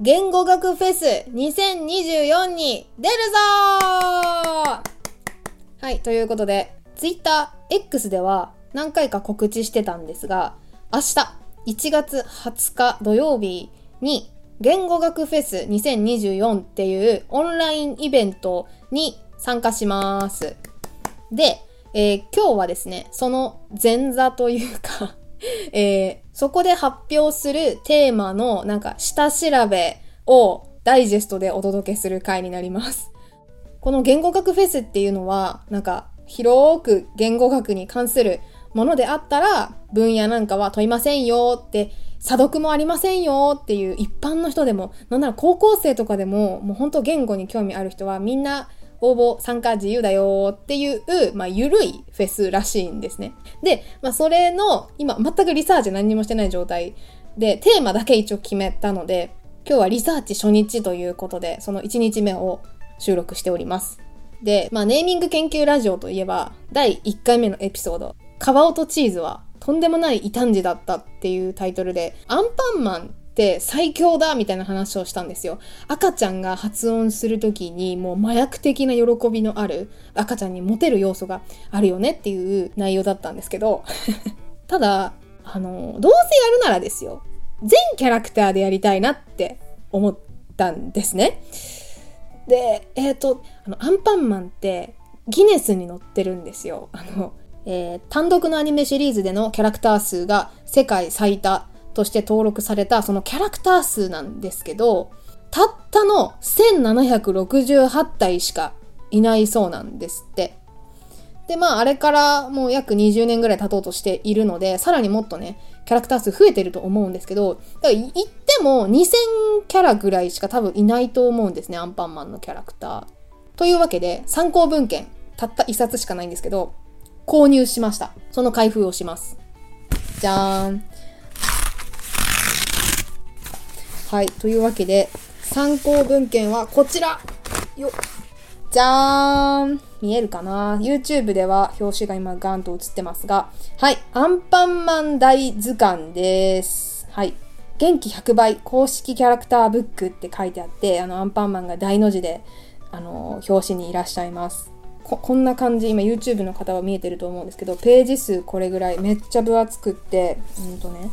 言語学フェス2024に出るぞはい、ということで、Twitter X では何回か告知してたんですが、明日1月20日土曜日に言語学フェス2024っていうオンラインイベントに参加します。で、えー、今日はですね、その前座というかえー、そこで発表するテーマのなんか下調べをダイジェストでお届けする回になります。この言語学フェスっていうのは、なんか広く言語学に関するものであったら、分野なんかは問いませんよって、査読もありませんよっていう一般の人でも、なんなら高校生とかでも、もう本当言語に興味ある人はみんな応募参加自由だよっていう、まあ、ゆるいフェスらしいんですね。で、まあ、それの、今、全くリサーチ何にもしてない状態で、テーマだけ一応決めたので、今日はリサーチ初日ということで、その1日目を収録しております。で、まあ、ネーミング研究ラジオといえば、第1回目のエピソード、カバオとチーズはとんでもない異端児だったっていうタイトルで、アンパンマンって最強だみたいな話をしたんですよ。赤ちゃんが発音するときにもう麻薬的な喜びのある赤ちゃんにモテる要素があるよねっていう内容だったんですけど ただ、あの、どうせやるならですよ。全キャラクターでやりたいなって思ったんですね。で、えっ、ー、と、あの、アンパンマンってギネスに載ってるんですよ。あの、えー、単独のアニメシリーズでのキャラクター数が世界最多として登録されたそのキャラクター数なんですけど、たったの1768体しかいないそうなんですって。で、まあ、あれからもう約20年ぐらい経とうとしているので、さらにもっとね、キャラクター数増えてると思うんですけど、だから言っても2000キャラぐらいしか多分いないと思うんですね、アンパンマンのキャラクター。というわけで、参考文献、たった1冊しかないんですけど、購入しました。その開封をします。じゃーん。はい。というわけで、参考文献はこちらよじゃーん見えるかな ?YouTube では表紙が今ガンと映ってますが、はい。アンパンマン大図鑑です。はい。元気100倍公式キャラクターブックって書いてあって、あの、アンパンマンが大の字で、あの、表紙にいらっしゃいます。ここんな感じ、今 YouTube の方は見えてると思うんですけど、ページ数これぐらい、めっちゃ分厚くって、うんとね、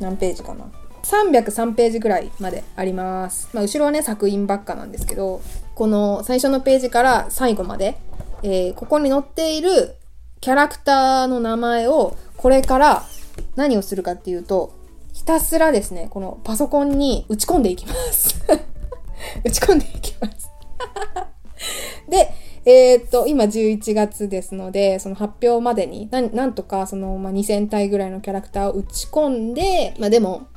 何ページかな？303ページぐらいまであります。まあ、後ろはね、作品ばっかなんですけど、この最初のページから最後まで、えー、ここに載っているキャラクターの名前を、これから何をするかっていうと、ひたすらですね、このパソコンに打ち込んでいきます 打ち込んでいきます で、えー、っと、今11月ですので、その発表までに、なんとかその、まあ、2000体ぐらいのキャラクターを打ち込んで、まあでも、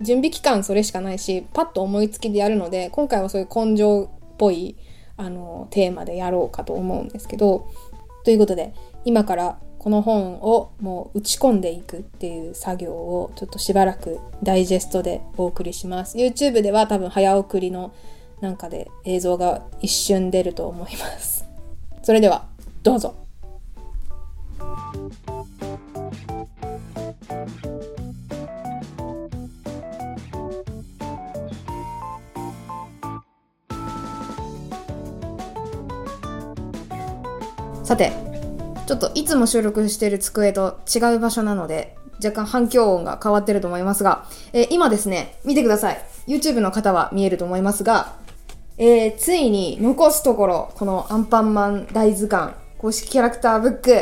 準備期間それしかないし、パッと思いつきでやるので、今回はそういう根性っぽい、あの、テーマでやろうかと思うんですけど、ということで、今からこの本をもう打ち込んでいくっていう作業をちょっとしばらくダイジェストでお送りします。YouTube では多分早送りのなんかで映像が一瞬出ると思います。それでは、どうぞ。さて、ちょっといつも収録してる机と違う場所なので、若干反響音が変わってると思いますが、えー、今ですね、見てください。YouTube の方は見えると思いますが、えー、ついに残すところ、このアンパンマン大図鑑、公式キャラクターブック、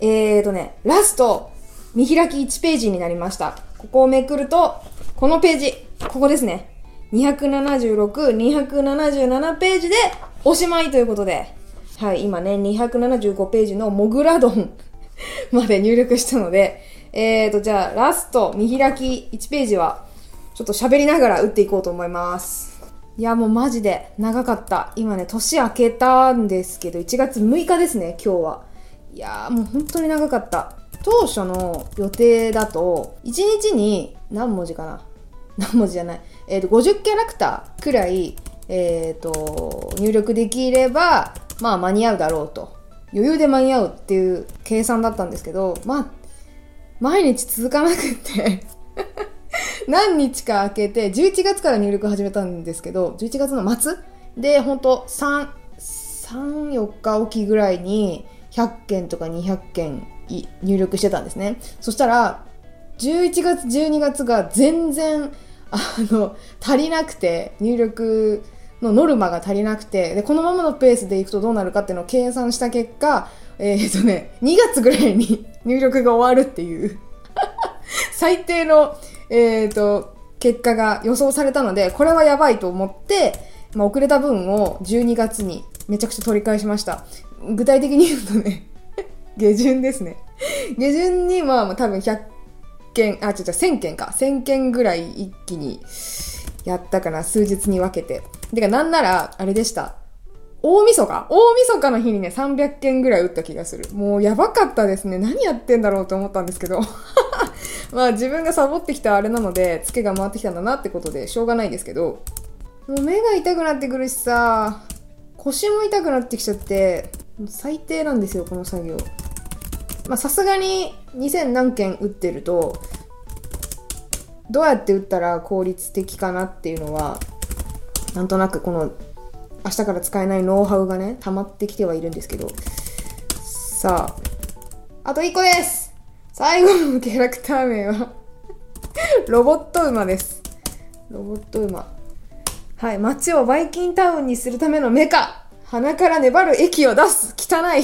えーとね、ラスト、見開き1ページになりました。ここをめくると、このページ、ここですね。276、277ページでおしまいということで、はい、今ね、275ページのモグラドン まで入力したので、えーと、じゃあ、ラスト、見開き1ページは、ちょっと喋りながら打っていこうと思います。いや、もうマジで長かった。今ね、年明けたんですけど、1月6日ですね、今日は。いやー、もう本当に長かった。当初の予定だと、1日に何文字かな？何文字じゃない。えっ、ー、と、50キャラクターくらい、えっ、ー、と、入力できれば、まあ間に合うだろうと。余裕で間に合うっていう計算だったんですけど、まあ、毎日続かなくって 何日か空けて、11月から入力始めたんですけど、11月の末で、ほんと3、3、4日おきぐらいに100件とか200件入力してたんですね。そしたら、11月、12月が全然、あの、足りなくて、入力のノルマが足りなくて、で、このままのペースでいくとどうなるかっていうのを計算した結果、えっ、ー、とね、2月ぐらいに 入力が終わるっていう 最低の、えっ、ー、と、結果が予想されたので、これはやばいと思って、まあ、遅れた分を12月にめちゃくちゃ取り返しました。具体的に言うとね 下旬ですね。下旬にまあ多分100件、あ、違う違う、1000件か。1000件ぐらい一気にやったかな。数日に分けて。てか、なんなら、あれでした。大晦日？大晦日の日にね、300件ぐらい打った気がする。もうやばかったですね。何やってんだろうと思ったんですけど。まあ自分がサボってきたあれなので、ツケが回ってきたんだなってことで、しょうがないですけど。もう目が痛くなってくるしさ、腰も痛くなってきちゃって、最低なんですよ、この作業。まあさすがに2000何件打ってると、どうやって打ったら効率的かなっていうのは、なんとなくこの明日から使えないノウハウがね、溜まってきてはいるんですけど。さあ、あと1個です最後のキャラクター名は ロボット馬です。ロボット馬。はい、街をバイキンタウンにするためのメカ鼻から粘る液を出す汚い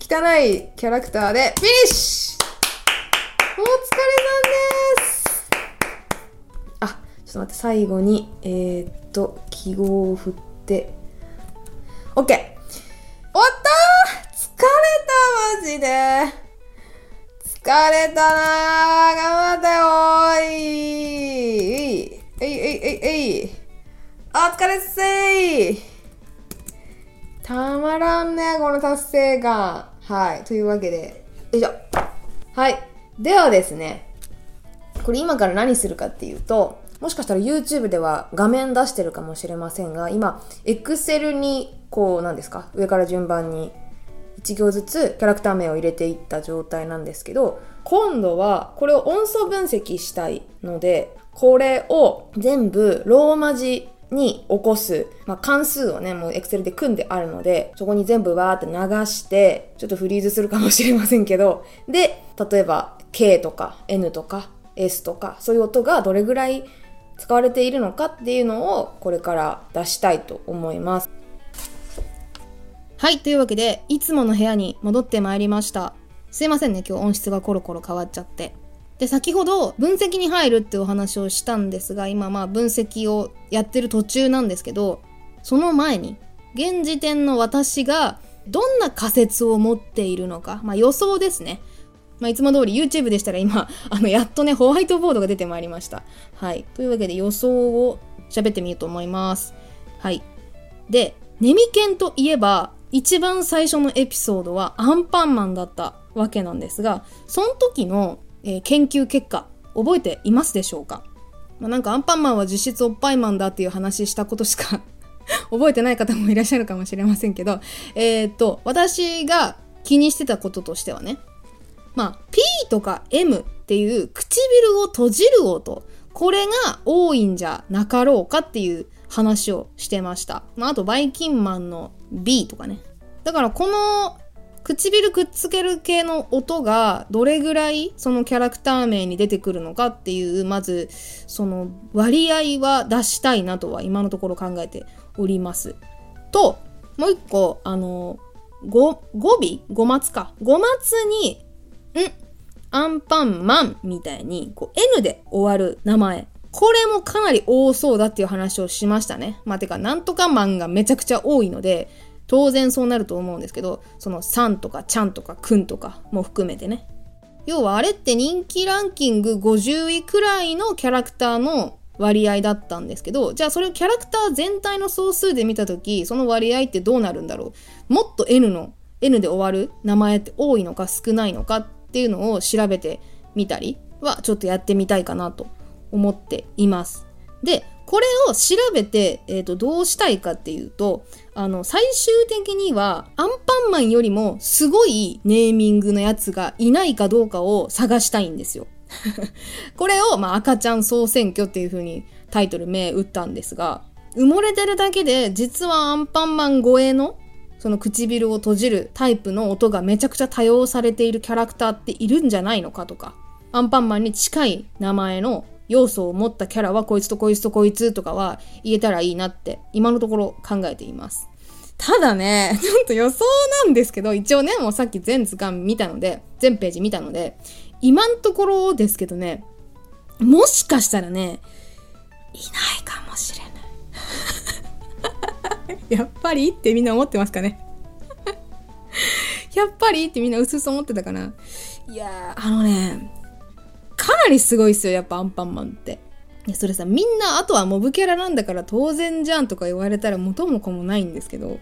汚いキャラクターでフィニッシュお疲れさんです、と待って、最後に、えー、っと、記号を振って、OK! 終わった疲れたマジで疲れたな頑張ったよーいえいえいえいえいお疲れっせいたまらんね、この達成感。はい。というわけで、よいしょ。はい。ではですね、これ今から何するかっていうと、もしかしたら YouTube では画面出してるかもしれませんが、今、Excel に、こう、なんですか、上から順番に1行ずつキャラクター名を入れていった状態なんですけど、今度はこれを音素分析したいので、これを全部ローマ字に起こす、まあ、関数をね、もう Excel で組んであるので、そこに全部わーって流して、ちょっとフリーズするかもしれませんけど、で、例えば K とか N とか S とか、そういう音がどれぐらい使われているのかっていうのをこれから出したいと思います。はい、というわけで、いつもの部屋に戻ってまいりました。すいませんね、今日音質がコロコロ変わっちゃって。で、先ほど分析に入るってお話をしたんですが、今まあ分析をやってる途中なんですけど、その前に、現時点の私がどんな仮説を持っているのか、まあ予想ですね。まあ、いつも通り YouTube でしたら今、あの、やっとね、ホワイトボードが出てまいりました。はい。というわけで予想を喋ってみようと思います。はい。で、ネミケンといえば、一番最初のエピソードはアンパンマンだったわけなんですが、その時の、えー、研究結果、覚えていますでしょうか？まあ、なんかアンパンマンは実質おっぱいマンだっていう話したことしか 覚えてない方もいらっしゃるかもしれませんけど、えー、っと、私が気にしてたこととしてはね、まあ、P とか M っていう唇を閉じる音、これが多いんじゃなかろうかっていう話をしてました。まあ、あとバイキンマンの B とかね。だからこの唇くっつける系の音がどれぐらいそのキャラクター名に出てくるのかっていうまずその割合は出したいなとは今のところ考えております。ともう一個あの語語尾？語末か語末にんアンパンマンみたいに、こう N で終わる名前。これもかなり多そうだっていう話をしましたね。まあ、てか、なんとかマンがめちゃくちゃ多いので、当然そうなると思うんですけど、そのさんとかちゃんとかくんとかも含めてね。要はあれって人気ランキング50位くらいのキャラクターの割合だったんですけど、じゃあそれをキャラクター全体の総数で見たとき、その割合ってどうなるんだろうもっと N の、N で終わる名前って多いのか少ないのかっっていうのを調べてみたりはちょっとやってみたいかなと思っています。で、これを調べて、えーと、どうしたいかっていうと、あの、最終的にはアンパンマンよりもすごいネーミングのやつがいないかどうかを探したいんですよ。これを、まあ、赤ちゃん総選挙っていう風にタイトル名打ったんですが、埋もれてるだけで、実はアンパンマン超えの、その唇を閉じるタイプの音がめちゃくちゃ多用されているキャラクターっているんじゃないのかとか、アンパンマンに近い名前の要素を持ったキャラはこいつとこいつとこいつとかは言えたらいいなって今のところ考えています。ただね、ちょっと予想なんですけど、一応ね、もうさっき全図鑑見たので、全ページ見たので、今んところですけどね、もしかしたらね、いないかもしれない。やっぱりってみんな思ってますかね？やっぱりってみんなうすうす思ってたかな？いやー、あのね、かなりすごいっすよ、やっぱアンパンマンって。いや、それさ、みんな、あとはモブキャラなんだから当然じゃんとか言われたら元も子もないんですけど、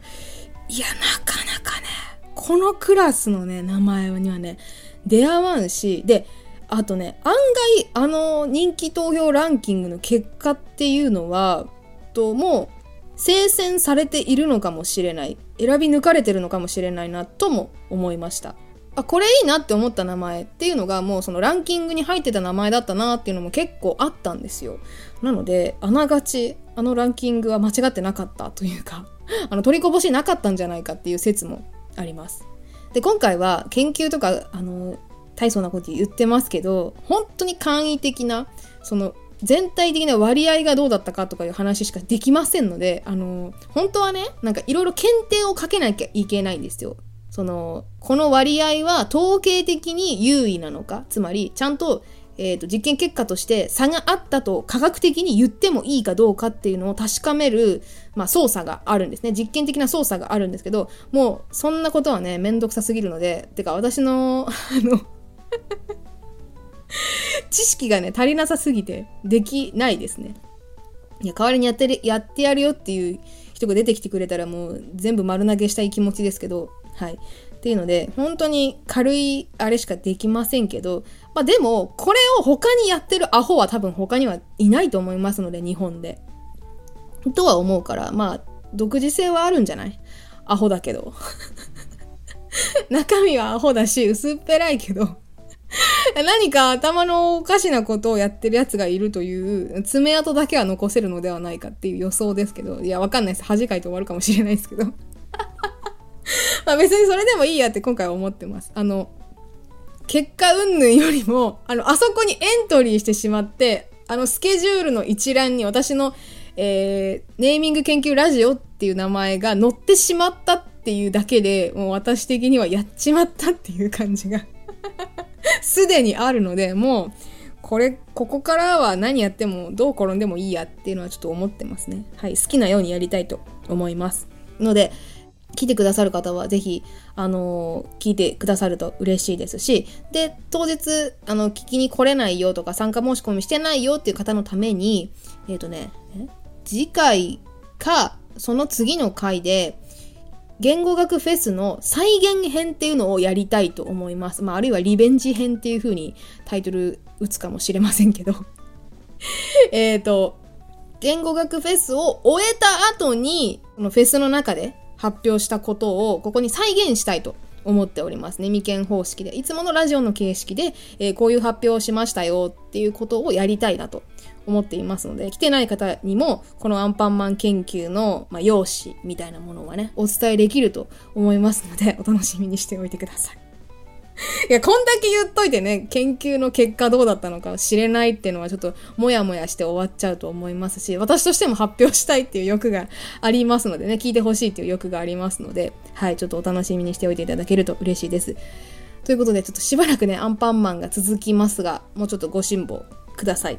いや、なかなかね、このクラスのね、名前にはね、出会わんし、で、あとね、案外、あの人気投票ランキングの結果っていうのは、と、も精選されているのかもしれない。選び抜かれてるのかもしれないな、とも思いました。あ、これいいなって思った名前っていうのがもうそのランキングに入ってた名前だったなっていうのも結構あったんですよ。なので、あながち、あのランキングは間違ってなかったというか、あの、取りこぼしなかったんじゃないかっていう説もあります。で、今回は研究とか、あの、大層なこと言ってますけど、本当に簡易的な、その、全体的な割合がどうだったかとかいう話しかできませんので、あの、本当はね、なんかいろいろ検定をかけなきゃいけないんですよ。その、この割合は統計的に優位なのか、つまり、ちゃんと、えっ、ー、と、実験結果として差があったと科学的に言ってもいいかどうかっていうのを確かめる、まあ、操作があるんですね。実験的な操作があるんですけど、もう、そんなことはね、めんどくさすぎるので、てか、私の、あの知識がね、足りなさすぎて、できないですね。いや、代わりにやってる、やってやるよっていう人が出てきてくれたらもう全部丸投げしたい気持ちですけど、はい。っていうので、本当に軽いあれしかできませんけど、まあでも、これを他にやってるアホは多分他にはいないと思いますので、日本で。とは思うから、まあ、独自性はあるんじゃない？アホだけど。中身はアホだし、薄っぺらいけど 何か頭のおかしなことをやってる奴がいるという爪痕だけは残せるのではないかっていう予想ですけど、いや、わかんないです。恥かいて終わるかもしれないですけど まあ別にそれでもいいやって今回は思ってます。あの、結果云々よりも、あの、あそこにエントリーしてしまって、あの、スケジュールの一覧に私の、えー、ネーミング研究ラジオっていう名前が載ってしまったっていうだけで、もう私的にはやっちまったっていう感じが すでにあるので、もう、これ、ここからは何やってもどう転んでもいいやっていうのはちょっと思ってますね。はい、好きなようにやりたいと思います。ので、来てくださる方はぜひ、あのー、聞いてくださると嬉しいですし、で、当日、あの、聞きに来れないよとか参加申し込みしてないよっていう方のために、えっ、ー、とね、次回か、その次の回で、言語学フェスの再現編っていうのをやりたいと思います。まあ、あるいはリベンジ編っていう風にタイトル打つかもしれませんけど。えっと、言語学フェスを終えた後に、このフェスの中で発表したことをここに再現したいと思っておりますね。未見方式で。いつものラジオの形式で、えー、こういう発表をしましたよっていうことをやりたいなと思っていますので、来てない方にも、このアンパンマン研究の、まあ、用紙みたいなものはね、お伝えできると思いますので、お楽しみにしておいてください。いや、こんだけ言っといてね、研究の結果どうだったのか知れないっていうのはちょっともやもやして終わっちゃうと思いますし、私としても発表したいっていう欲がありますのでね、聞いてほしいっていう欲がありますので、はい、ちょっとお楽しみにしておいていただけると嬉しいです。ということで、ちょっとしばらくね、アンパンマンが続きますが、もうちょっとご辛抱ください。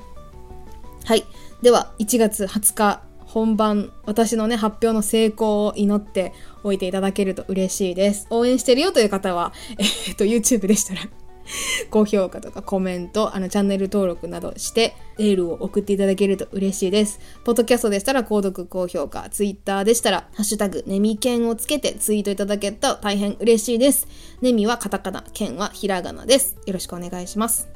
はい。では、1月20日本番、私のね、発表の成功を祈っておいていただけると嬉しいです。応援してるよという方は、えー、っと、YouTube でしたら 高評価とかコメント、あの、チャンネル登録などして、エールを送っていただけると嬉しいです。ポッドキャストでしたら、購読、高評価、Twitter でしたら、ハッシュタグ、ネミケンをつけてツイートいただけると大変嬉しいです。ネミはカタカナ、ケンはひらがなです。よろしくお願いします。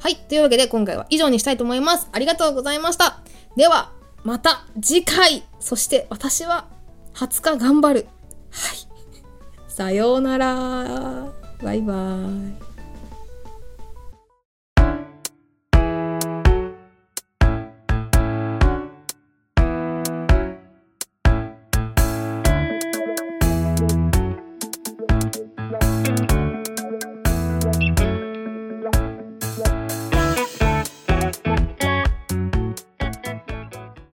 はい。というわけで、今回は以上にしたいと思います。ありがとうございました。では、また次回そして私は20日頑張るはいさようならバイバーイ